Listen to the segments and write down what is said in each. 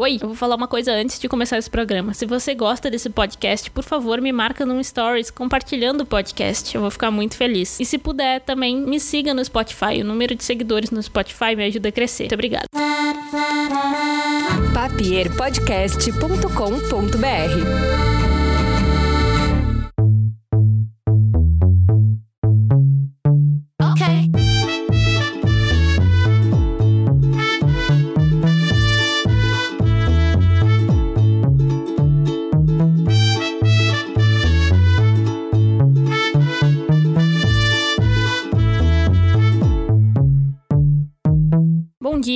Oi, eu vou falar uma coisa antes de começar esse programa. Se você gosta desse podcast, por favor, me marca num stories compartilhando o podcast. Eu vou ficar muito feliz. E se puder, também me siga no Spotify. O número de seguidores no Spotify me ajuda a crescer. Muito obrigada. papierpodcast.com.br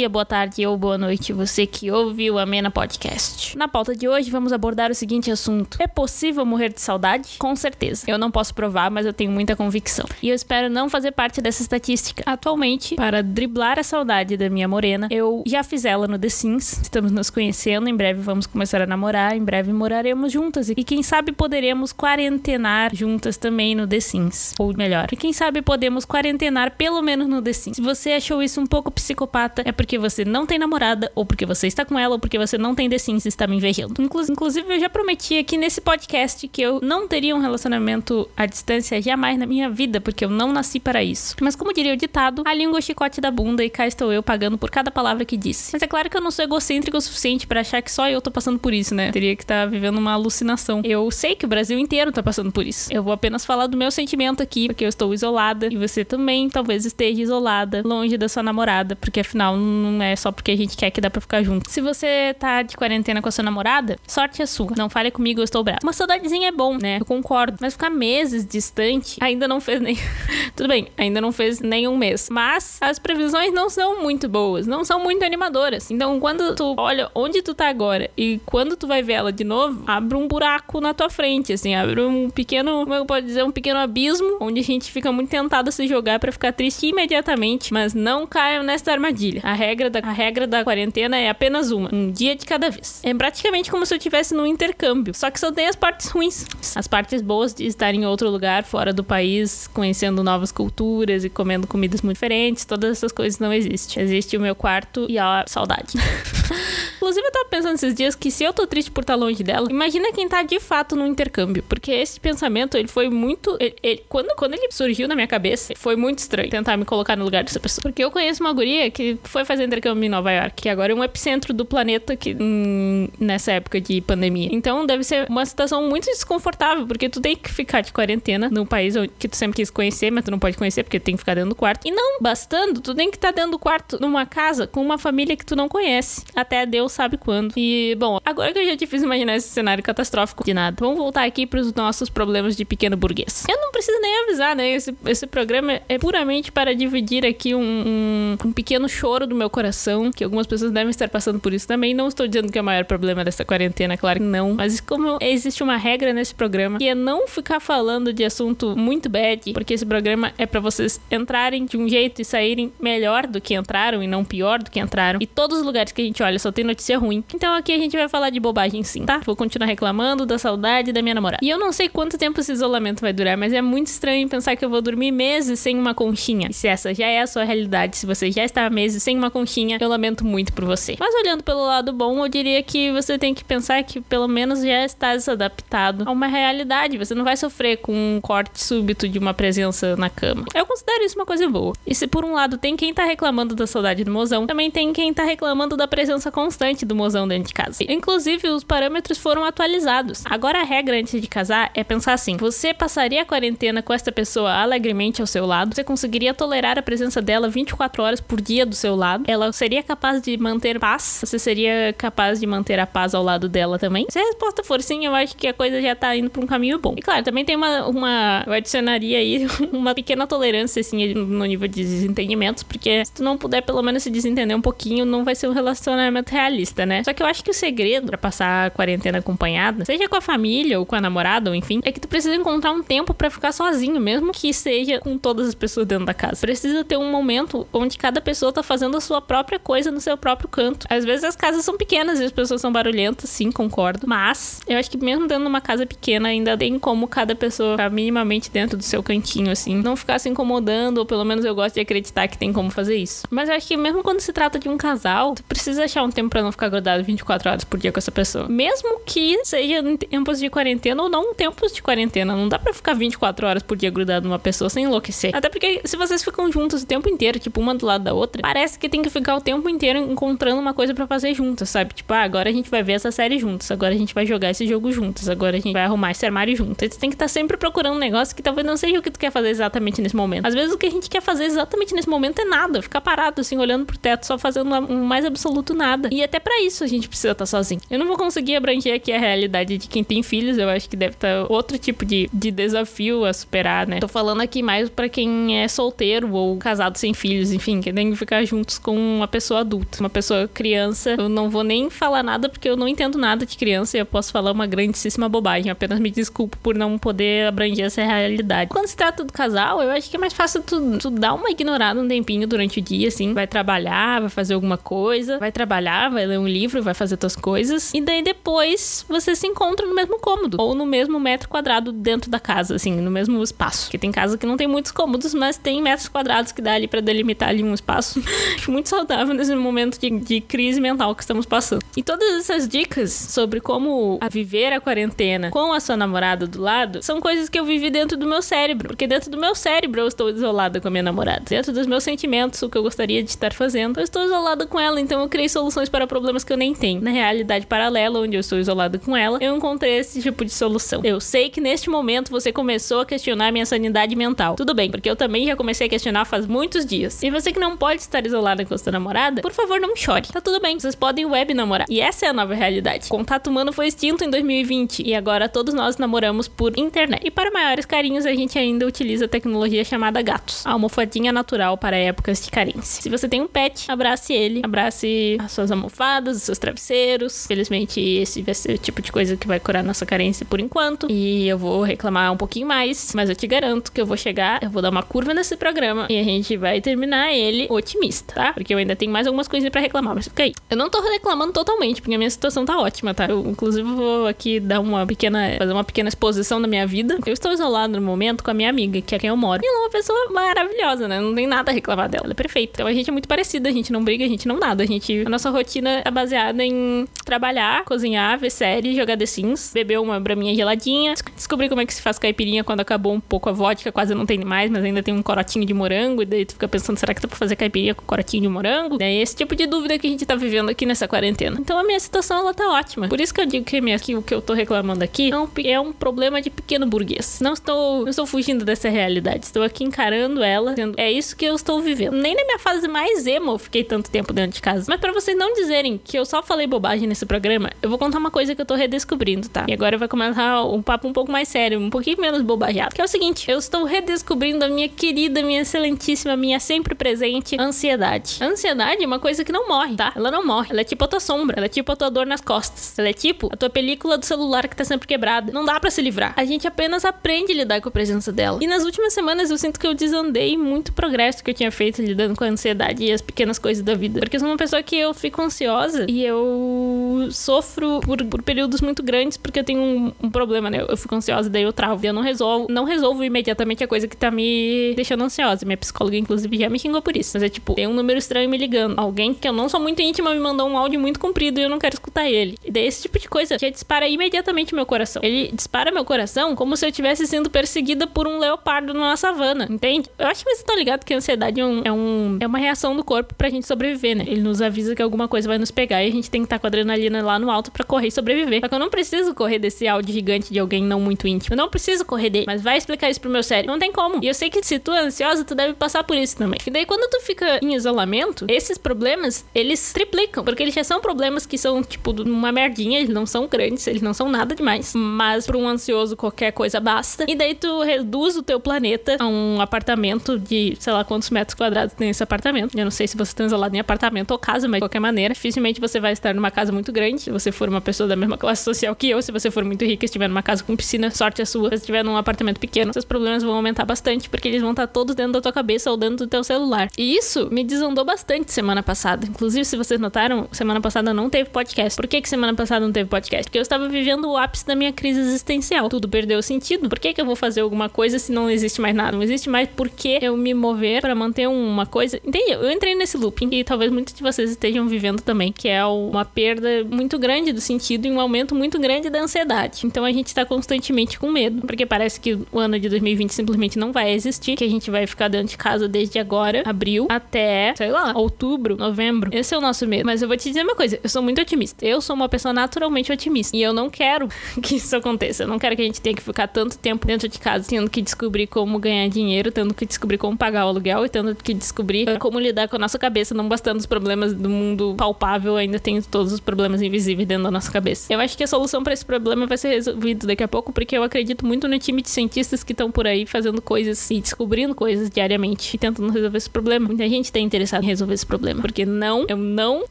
dia, boa tarde ou boa noite, você que ouve o Amena Podcast. Na pauta de hoje, vamos abordar o seguinte assunto: É possível morrer de saudade? Com certeza. Eu não posso provar, mas eu tenho muita convicção. E eu espero não fazer parte dessa estatística. Atualmente, para driblar a saudade da minha morena, eu já fiz ela no The Sims. Estamos nos conhecendo, em breve vamos começar a namorar, em breve moraremos juntas. E quem sabe poderemos quarentenar juntas também no The Sims. Ou melhor, e quem sabe podemos quarentenar pelo menos no The Sims. Se você achou isso um pouco psicopata, é porque você não tem namorada, ou porque você está com ela, ou porque você não tem The Sims e está me invejando. Inclusive, eu já prometi aqui nesse podcast que eu não teria um relacionamento à distância jamais na minha vida, porque eu não nasci para isso. Mas como diria o ditado, a língua é o chicote da bunda e cá estou eu pagando por cada palavra que disse. Mas é claro que eu não sou egocêntrico o suficiente para achar que só eu tô passando por isso, né? teria que estar tá vivendo uma alucinação. Eu sei que o Brasil inteiro tá passando por isso. Eu vou apenas falar do meu sentimento aqui, porque eu estou isolada e você também talvez esteja isolada, longe da sua namorada, porque afinal não é só porque a gente quer que dá pra ficar junto. Se você tá de quarentena com a sua namorada, sorte é sua. Não fale comigo, eu estou brava. Uma saudadezinha é bom, né? Eu concordo. Mas ficar meses distante ainda não fez nem. Tudo bem, ainda não fez nenhum mês. Mas as previsões não são muito boas, não são muito animadoras. Então, quando tu olha onde tu tá agora e quando tu vai ver ela de novo, abre um buraco na tua frente, assim, abre um pequeno, como eu posso dizer, um pequeno abismo onde a gente fica muito tentado a se jogar para ficar triste imediatamente, mas não caiam nessa armadilha. A regra, da, a regra da quarentena é apenas uma, um dia de cada vez. É praticamente como se eu estivesse num intercâmbio, só que só tem as partes ruins. As partes boas de estar em outro lugar, fora do país, conhecendo novas culturas e comendo comidas muito diferentes, todas essas coisas não existem. Existe o meu quarto e a saudade. Inclusive, eu tava pensando esses dias que se eu tô triste por estar longe dela, imagina quem tá de fato no intercâmbio. Porque esse pensamento, ele foi muito. Ele, ele, quando, quando ele surgiu na minha cabeça, foi muito estranho tentar me colocar no lugar dessa pessoa. Porque eu conheço uma guria que foi fazer intercâmbio em Nova York, que agora é um epicentro do planeta que, hum, nessa época de pandemia. Então deve ser uma situação muito desconfortável, porque tu tem que ficar de quarentena num país que tu sempre quis conhecer, mas tu não pode conhecer porque tem que ficar dentro do quarto. E não bastando, tu tem que estar dentro do quarto numa casa com uma família que tu não conhece. Até Deus sabe quando. E, bom, agora que eu já te fiz imaginar esse cenário catastrófico de nada, vamos voltar aqui para os nossos problemas de pequeno burguês. Eu não preciso nem avisar, né? Esse, esse programa é puramente para dividir aqui um, um, um pequeno choro do meu coração, que algumas pessoas devem estar passando por isso também. Não estou dizendo que é o maior problema dessa quarentena, claro que não. Mas como existe uma regra nesse programa, que é não ficar falando de assunto muito bad, porque esse programa é para vocês entrarem de um jeito e saírem melhor do que entraram e não pior do que entraram. E todos os lugares que a gente olha só tem notícia notícia ruim. Então aqui a gente vai falar de bobagem sim, tá? Vou continuar reclamando da saudade da minha namorada. E eu não sei quanto tempo esse isolamento vai durar, mas é muito estranho pensar que eu vou dormir meses sem uma conchinha. E se essa já é a sua realidade, se você já está meses sem uma conchinha, eu lamento muito por você. Mas olhando pelo lado bom, eu diria que você tem que pensar que pelo menos já está adaptado a uma realidade. Você não vai sofrer com um corte súbito de uma presença na cama. Eu considero isso uma coisa boa. E se por um lado tem quem tá reclamando da saudade do mozão, também tem quem tá reclamando da presença constante do mozão dentro de casa. Inclusive, os parâmetros foram atualizados. Agora, a regra antes de casar é pensar assim: você passaria a quarentena com esta pessoa alegremente ao seu lado? Você conseguiria tolerar a presença dela 24 horas por dia do seu lado? Ela seria capaz de manter paz? Você seria capaz de manter a paz ao lado dela também? Se a resposta for sim, eu acho que a coisa já tá indo pra um caminho bom. E claro, também tem uma. uma eu adicionaria aí uma pequena tolerância, assim, no nível de desentendimentos, porque se tu não puder pelo menos se desentender um pouquinho, não vai ser um relacionamento realista realista, né? Só que eu acho que o segredo para passar a quarentena acompanhada, seja com a família ou com a namorada, ou enfim, é que tu precisa encontrar um tempo para ficar sozinho, mesmo que seja com todas as pessoas dentro da casa. Precisa ter um momento onde cada pessoa tá fazendo a sua própria coisa no seu próprio canto. Às vezes as casas são pequenas e as pessoas são barulhentas, sim, concordo. Mas eu acho que mesmo dentro de uma casa pequena, ainda tem como cada pessoa ficar minimamente dentro do seu cantinho, assim. Não ficar se incomodando, ou pelo menos eu gosto de acreditar que tem como fazer isso. Mas eu acho que mesmo quando se trata de um casal, tu precisa achar um tempo pra não ficar grudado 24 horas por dia com essa pessoa. Mesmo que seja em tempos de quarentena ou não tempos de quarentena. Não dá pra ficar 24 horas por dia grudado numa pessoa sem enlouquecer. Até porque se vocês ficam juntos o tempo inteiro, tipo, uma do lado da outra, parece que tem que ficar o tempo inteiro encontrando uma coisa para fazer juntas, sabe? Tipo, ah, agora a gente vai ver essa série juntos, agora a gente vai jogar esse jogo juntos, agora a gente vai arrumar esse armário juntos. Você tem que estar tá sempre procurando um negócio que talvez não seja o que tu quer fazer exatamente nesse momento. Às vezes o que a gente quer fazer exatamente nesse momento é nada, ficar parado assim, olhando pro teto, só fazendo um mais absoluto nada. E até para isso a gente precisa estar tá sozinho. Eu não vou conseguir abranger aqui a realidade de quem tem filhos, eu acho que deve estar tá outro tipo de, de desafio a superar, né? Tô falando aqui mais para quem é solteiro ou casado sem filhos, enfim, que tem que ficar juntos com uma pessoa adulta, uma pessoa criança. Eu não vou nem falar nada porque eu não entendo nada de criança e eu posso falar uma grandíssima bobagem. Apenas me desculpo por não poder abranger essa realidade. Quando se trata do casal, eu acho que é mais fácil tu, tu dar uma ignorada um tempinho durante o dia, assim. Vai trabalhar, vai fazer alguma coisa, vai trabalhar, vai ler um livro, vai fazer tuas coisas. E daí depois você se encontra no mesmo cômodo ou no mesmo metro quadrado dentro da casa, assim, no mesmo espaço. Porque tem casa que não tem muitos cômodos, mas tem metros quadrados que dá ali para delimitar ali um espaço. Acho muito saudável nesse momento de, de crise mental que estamos passando. E todas essas dicas sobre como a viver a quarentena com a sua namorada do lado são coisas que eu vivi dentro do meu cérebro. Porque dentro do meu cérebro eu estou isolada com a minha namorada. Dentro dos meus sentimentos, o que eu gostaria de estar fazendo, eu estou isolada com ela. Então eu criei soluções para problemas que eu nem tenho. Na realidade paralela, onde eu estou isolada com ela, eu encontrei esse tipo de solução. Eu sei que neste momento você começou a questionar minha sanidade mental. Tudo bem, porque eu também já comecei a questionar faz muitos dias. E você que não pode estar isolada com sua namorada, por favor, não chore. Tá tudo bem, vocês podem web namorar. E essa é a nova realidade. O contato humano foi extinto em 2020 e agora todos nós namoramos por internet. E para maiores carinhos, a gente ainda utiliza a tecnologia chamada gatos, a almofadinha natural para épocas de carência. Se você tem um pet, abrace ele, abrace as suas almofadas, os seus travesseiros. Felizmente, esse vai ser o tipo de coisa que vai curar nossa carência por enquanto. E eu vou reclamar um pouquinho mais, mas eu te garanto que eu vou chegar, eu vou dar uma curva nesse programa e a gente vai terminar ele otimista, tá? Porque eu ainda tenho mais algumas coisas para reclamar, mas fica aí. Eu não tô reclamando totalmente, porque a minha situação tá ótima, tá? Eu, inclusive, vou aqui dar uma pequena. fazer uma pequena exposição da minha vida. Eu estou isolado no momento com a minha amiga, que é quem eu moro. E ela é uma pessoa maravilhosa, né? Não tem nada a reclamar dela. Ela é perfeita. Então a gente é muito parecida, a gente não briga, a gente não nada. A gente. A nossa rotina é baseada em trabalhar, cozinhar, ver série, jogar The Sims, beber uma braminha geladinha, descobrir como é que se faz caipirinha quando acabou um pouco a vodka, quase não tem mais, mas ainda tem um corotinho de morango, e daí tu fica pensando, será que dá pra fazer caipirinha com corotinho de morango? É esse tipo de dúvida que a gente tá vivendo aqui nessa quarentena. Então a minha situação, ela tá ótima. Por isso que eu digo que, minha, que o que eu tô reclamando aqui é um, é um problema de pequeno burguês. Não estou, não estou fugindo dessa realidade. Estou aqui encarando ela. Sendo, é isso que eu estou vivendo. Nem na minha fase mais emo eu fiquei tanto tempo dentro de casa. Mas para vocês não dizerem que eu só falei bobagem nesse programa, eu vou contar uma coisa que eu tô redescobrindo, tá? E agora vai começar um papo um pouco mais sério, um pouquinho menos bobajado. Que é o seguinte, eu estou redescobrindo a minha querida, minha excelentíssima, minha sempre presente ansiedade. A ansiedade é uma coisa que não morre, tá? Ela não morre. Ela é tipo a tua sombra, ela é tipo a tua dor nas costas. Ela é tipo a tua película do celular que tá sempre quebrada. Não dá para se livrar. A gente apenas aprende a lidar com a presença dela. E nas últimas semanas eu sinto que eu desandei muito progresso que eu tinha feito lidando com a ansiedade e as pequenas coisas da vida. Porque eu sou uma pessoa que eu fico ansiosa e eu sofro por, por períodos muito grandes porque eu tenho um, um problema, né? Eu fico ansiosa e daí eu travo. Eu não resolvo, não resolvo imediatamente a coisa que tá me deixando ansiosa. Minha psicóloga, inclusive, já me xingou por isso. Mas é tipo, tem um número estranho me ligando. Alguém que eu não sou muito íntima me mandou um áudio muito comprido e eu não quero escutar ele. E daí esse tipo de coisa já dispara imediatamente meu coração. Ele dispara meu coração como se eu estivesse sendo perseguida por um leopardo numa savana, entende? Eu acho que vocês estão ligados que a ansiedade é, um, é, um, é uma reação do corpo pra gente sobreviver, né? Ele nos avisa que alguma coisa vai nos pegar e a gente tem que estar tá com a adrenalina lá no alto para correr e sobreviver. Só que eu não preciso correr desse áudio gigante de alguém não muito íntimo. Eu não preciso correr dele, mas vai explicar isso pro meu cérebro. Não tem como. E eu sei que se tu é ansiosa, tu deve passar por isso também. E daí quando tu fica em isolamento, esses problemas, eles triplicam, porque eles já são problemas que são tipo uma merdinha, eles não são grandes, eles não são nada demais. Mas para um ansioso qualquer coisa basta. E daí tu reduz o teu planeta a um apartamento de, sei lá quantos metros quadrados tem esse apartamento. Eu não sei se você está isolado em apartamento ou casa, mas de qualquer maneira, dificilmente você vai estar numa casa muito grande. Se você for uma pessoa da mesma classe social que eu, se você for muito rica, estiver numa casa com piscina, sorte a sua. Se estiver num apartamento pequeno, seus problemas vão aumentar bastante, porque eles vão estar todos dentro da tua cabeça ou dentro do teu celular. E isso me desandou bastante semana passada. Inclusive, se vocês notaram, semana passada não teve podcast. Por que, que semana passada não teve podcast? Porque eu estava vivendo o ápice da minha crise existencial. Tudo perdeu sentido. Por que, que eu vou fazer alguma coisa se não existe mais nada? Não existe mais por que eu me mover para manter uma coisa. Entende? Eu entrei nesse looping e talvez muitos de vocês estejam vivendo também, que é uma perda muito grande do sentido e um aumento muito grande da ansiedade. Então a gente está constantemente com medo, porque parece que o ano de 2020 simplesmente não vai existir, que a gente vai ficar dentro de casa desde agora, abril, até, sei lá, outubro, novembro. Esse é o nosso medo. Mas eu vou te dizer uma coisa, eu sou muito otimista. Eu sou uma pessoa naturalmente otimista. E eu não quero que isso aconteça. Eu não quero que a gente tenha que ficar tanto tempo dentro de casa tendo que descobrir como ganhar dinheiro, tendo que descobrir como pagar o aluguel e tendo que descobrir como lidar com a nossa cabeça, não bastando os problemas do mundo palpável, ainda tem todos os problemas invisíveis dentro da nossa cabeça. Eu acho que a solução para esse problema vai ser resolvido daqui a pouco, porque eu acredito muito no time de cientistas que estão por aí fazendo coisas e descobrindo coisas diariamente e tentando resolver esse problema. Muita gente está interessada em resolver esse problema, porque não, eu não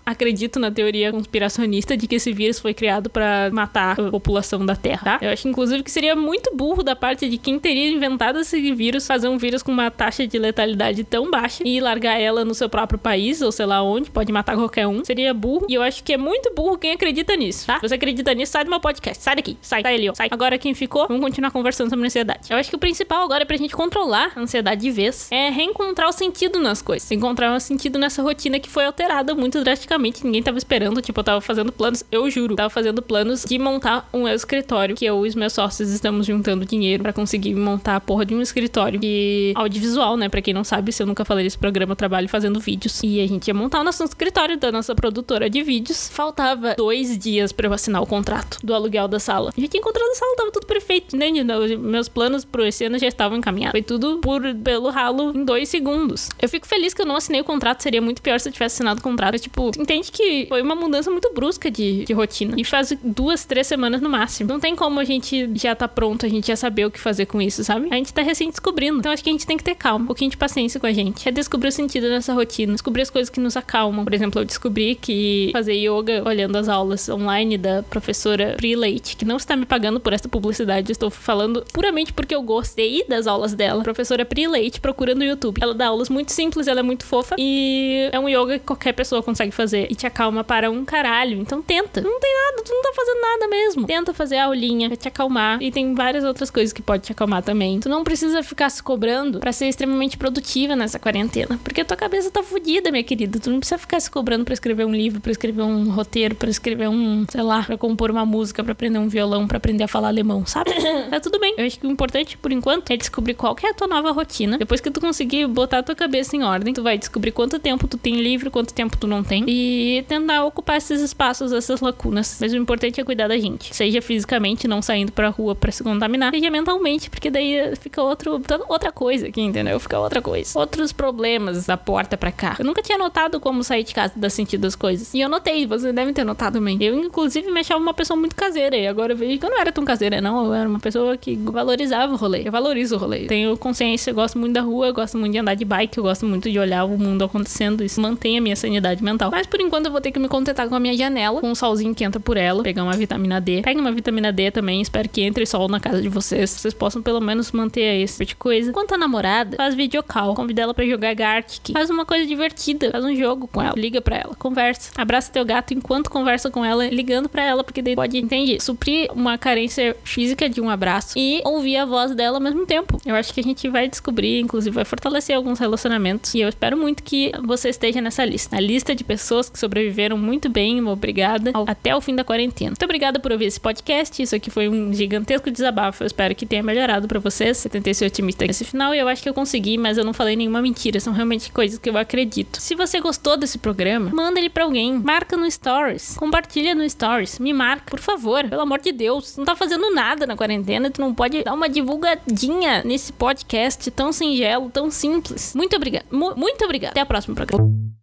acredito na teoria conspiracionista de que esse vírus foi criado para matar a população da Terra, tá? Eu acho inclusive que seria muito burro da parte de quem teria inventado esse vírus fazer um vírus com uma taxa de letalidade tão baixa e largar ela no seu próprio país ou sei lá onde, pode matar qualquer um. Seria burro. E eu acho que é muito burro quem acredita nisso, tá? Se você acredita nisso, sai do meu podcast. Sai daqui. Sai, sai ali, ó. Sai. Agora quem ficou, vamos continuar conversando sobre ansiedade. Eu acho que o principal agora é pra gente controlar a ansiedade de vez é reencontrar o sentido nas coisas. Encontrar um sentido nessa rotina que foi alterada muito drasticamente. Ninguém tava esperando. Tipo, eu tava fazendo planos, eu juro, tava fazendo planos de montar um escritório que eu e os meus sócios estamos juntando dinheiro para conseguir montar a porra de um escritório e audiovisual, né? Pra quem não sabe, se eu nunca falei desse programa, eu trabalho fazendo vídeos. E a gente ia montar o nosso escritório da nossa produtora de vídeos. Faltava dois dias para eu assinar o contrato do aluguel da sala. A gente tinha encontrado a sala, tava tudo perfeito, entende? Meus planos pro esse ano já estavam encaminhados. Foi tudo por pelo ralo em dois segundos. Eu fico feliz que eu não assinei o contrato, seria muito pior se eu tivesse assinado o contrato. Mas, tipo, entende que foi uma mudança muito brusca de, de rotina. E faz duas, três semanas no máximo. Não tem como a gente já tá pronto, a gente já saber o que fazer com isso, sabe? A gente tá recém descobrindo. Então acho que a gente tem que ter calma, um pouquinho de paciência com a gente. É descobrir o sentido nessa rotina, descobrir as coisas que nos acalmam. Por exemplo, eu descobri que fazer yoga olhando as aulas online da professora Pri Leite, que não está me pagando por essa publicidade, estou falando puramente porque eu gostei das aulas dela. Professora Pri Leite, procura no YouTube. Ela dá aulas muito simples, ela é muito fofa e é um yoga que qualquer pessoa consegue fazer e te acalma para um caralho. Então tenta. Não tem nada, tu não tá fazendo nada mesmo. Tenta fazer a aulinha, vai te acalmar e tem várias outras coisas que pode te acalmar também. Tu não precisa ficar se cobrando para ser extremamente produtiva nessa quarentena, porque tua cabeça tá fodida, minha querida. Tu não precisa ficar se cobrando para escrever um livro, para escrever um roteiro, para escrever um, sei lá, para compor uma música, para aprender um violão, para aprender a falar alemão, sabe? tá tudo bem. Eu acho que o importante por enquanto é descobrir qual que é a tua nova rotina. Depois que tu conseguir botar a tua cabeça em ordem, tu vai descobrir quanto tempo tu tem livre, quanto tempo tu não tem e tentar ocupar esses espaços, essas lacunas. Mas o importante é cuidar da gente, seja fisicamente, não saindo pra rua para se contaminar, seja mentalmente, porque daí fica outro, outra coisa aqui, entendeu? Fica outra coisa. Outros problemas da porta para cá. Eu nunca tinha notado como sair de casa dar sentido das coisas. E eu notei, vocês devem ter notado também. Eu, inclusive, me achava uma pessoa muito caseira. E agora eu vejo que eu não era tão caseira, não. Eu era uma pessoa que valorizava o rolê. Eu valorizo o rolê. Tenho consciência, eu gosto muito da rua, eu gosto muito de andar de bike, eu gosto muito de olhar o mundo acontecendo. Isso mantém a minha sanidade mental. Mas por enquanto eu vou ter que me contentar com a minha janela, com o solzinho que entra por ela, pegar uma vitamina D. Pegue uma vitamina D também. Espero que entre sol na casa de vocês. Vocês possam pelo menos manter esse tipo de coisa. Quanto a namorada, faz videocall. Convida ela pra jogar Gartic. Faz uma coisa divertida. Faz um jogo com ela. Liga pra ela. Conversa. Abraça teu gato enquanto conversa com ela, ligando pra ela, porque daí pode, entende? Suprir uma carência física de um abraço e ouvir a voz dela ao mesmo tempo. Eu acho que a gente vai descobrir, inclusive vai fortalecer alguns relacionamentos. E eu espero muito que você esteja nessa lista. A lista de pessoas que sobreviveram muito bem, obrigada, ao, até o fim da quarentena. Muito obrigada por ouvir esse podcast. Isso aqui foi um gigantesco desabafo. Eu espero que tenha melhorado para vocês. Eu tentei ser otimista nesse final e eu acho que eu consegui, mas eu não falei nenhuma mentira. São realmente coisas que eu acredito. Se você gostou desse programa, manda ele pra alguém. Marca no Stories. Compartilha no Stories. Me marca, por favor. Pelo amor de Deus. Não tá fazendo nada na quarentena. Tu não pode dar uma divulgadinha nesse podcast tão singelo, tão simples. Muito obrigada. Mu muito obrigada. Até a próxima programa.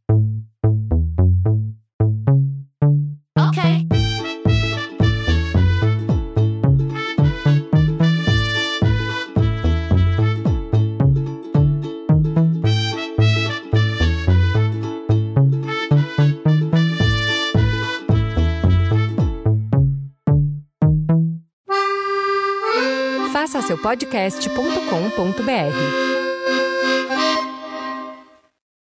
podcast.com.br.